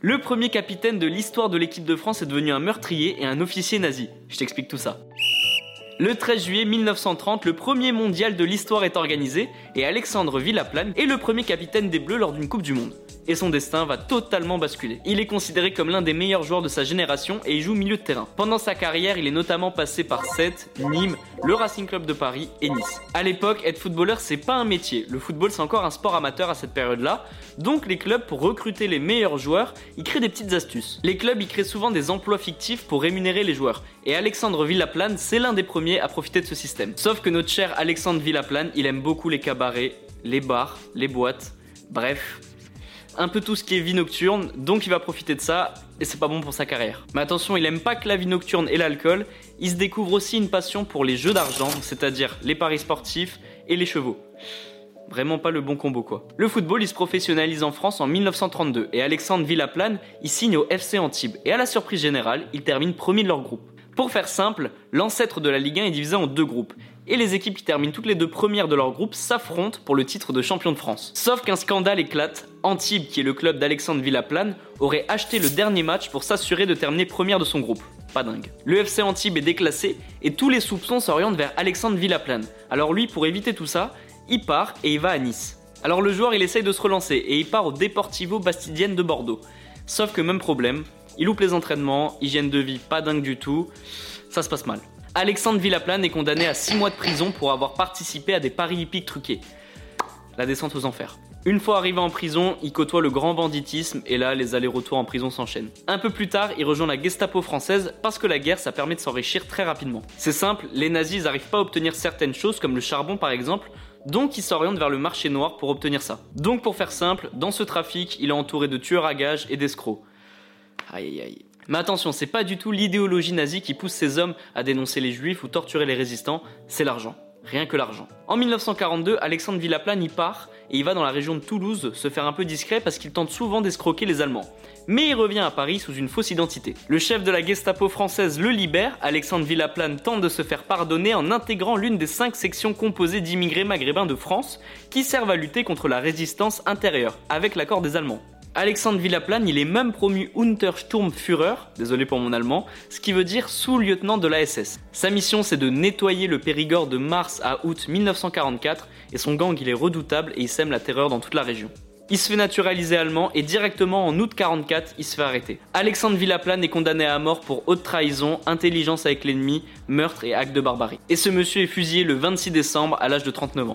Le premier capitaine de l'histoire de l'équipe de France est devenu un meurtrier et un officier nazi. Je t'explique tout ça. Le 13 juillet 1930, le premier mondial de l'histoire est organisé et Alexandre Villaplane est le premier capitaine des Bleus lors d'une Coupe du Monde et son destin va totalement basculer. Il est considéré comme l'un des meilleurs joueurs de sa génération et il joue milieu de terrain. Pendant sa carrière, il est notamment passé par Sète, Nîmes, le Racing Club de Paris et Nice. À l'époque, être footballeur, c'est pas un métier. Le football, c'est encore un sport amateur à cette période-là. Donc les clubs, pour recruter les meilleurs joueurs, ils créent des petites astuces. Les clubs, ils créent souvent des emplois fictifs pour rémunérer les joueurs. Et Alexandre Villaplane, c'est l'un des premiers à profiter de ce système. Sauf que notre cher Alexandre Villaplane, il aime beaucoup les cabarets, les bars, les boîtes. Bref, un peu tout ce qui est vie nocturne, donc il va profiter de ça, et c'est pas bon pour sa carrière. Mais attention, il aime pas que la vie nocturne et l'alcool, il se découvre aussi une passion pour les jeux d'argent, c'est-à-dire les paris sportifs et les chevaux. Vraiment pas le bon combo quoi. Le football, il se professionnalise en France en 1932 et Alexandre Villaplane, il signe au FC Antibes et à la surprise générale, il termine premier de leur groupe. Pour faire simple, l'ancêtre de la Ligue 1 est divisé en deux groupes et les équipes qui terminent toutes les deux premières de leur groupe s'affrontent pour le titre de champion de France. Sauf qu'un scandale éclate, Antibes, qui est le club d'Alexandre Villaplane, aurait acheté le dernier match pour s'assurer de terminer première de son groupe. Pas dingue. Le FC Antibes est déclassé et tous les soupçons s'orientent vers Alexandre Villaplane. Alors lui, pour éviter tout ça, il part et il va à Nice. Alors le joueur, il essaye de se relancer et il part au Deportivo Bastidienne de Bordeaux. Sauf que même problème, il loupe les entraînements, hygiène de vie pas dingue du tout, ça se passe mal. Alexandre Villaplane est condamné à 6 mois de prison pour avoir participé à des paris hippiques truqués. La descente aux enfers. Une fois arrivé en prison, il côtoie le grand banditisme et là, les allers-retours en prison s'enchaînent. Un peu plus tard, il rejoint la Gestapo française parce que la guerre, ça permet de s'enrichir très rapidement. C'est simple, les nazis n'arrivent pas à obtenir certaines choses comme le charbon par exemple, donc il s'oriente vers le marché noir pour obtenir ça. Donc pour faire simple, dans ce trafic, il est entouré de tueurs à gages et d'escrocs. Aïe aïe aïe. Mais attention, c'est pas du tout l'idéologie nazie qui pousse ces hommes à dénoncer les juifs ou torturer les résistants, c'est l'argent. Rien que l'argent. En 1942, Alexandre Villaplane y part et il va dans la région de Toulouse se faire un peu discret parce qu'il tente souvent d'escroquer les Allemands. Mais il revient à Paris sous une fausse identité. Le chef de la Gestapo française le libère, Alexandre Villaplane tente de se faire pardonner en intégrant l'une des cinq sections composées d'immigrés maghrébins de France qui servent à lutter contre la résistance intérieure, avec l'accord des Allemands. Alexandre Villaplane, il est même promu Untersturmführer, désolé pour mon allemand, ce qui veut dire sous-lieutenant de la SS. Sa mission, c'est de nettoyer le Périgord de mars à août 1944, et son gang, il est redoutable et il sème la terreur dans toute la région. Il se fait naturaliser allemand et directement en août 44, il se fait arrêter. Alexandre Villaplane est condamné à mort pour haute trahison, intelligence avec l'ennemi, meurtre et acte de barbarie. Et ce monsieur est fusillé le 26 décembre à l'âge de 39 ans.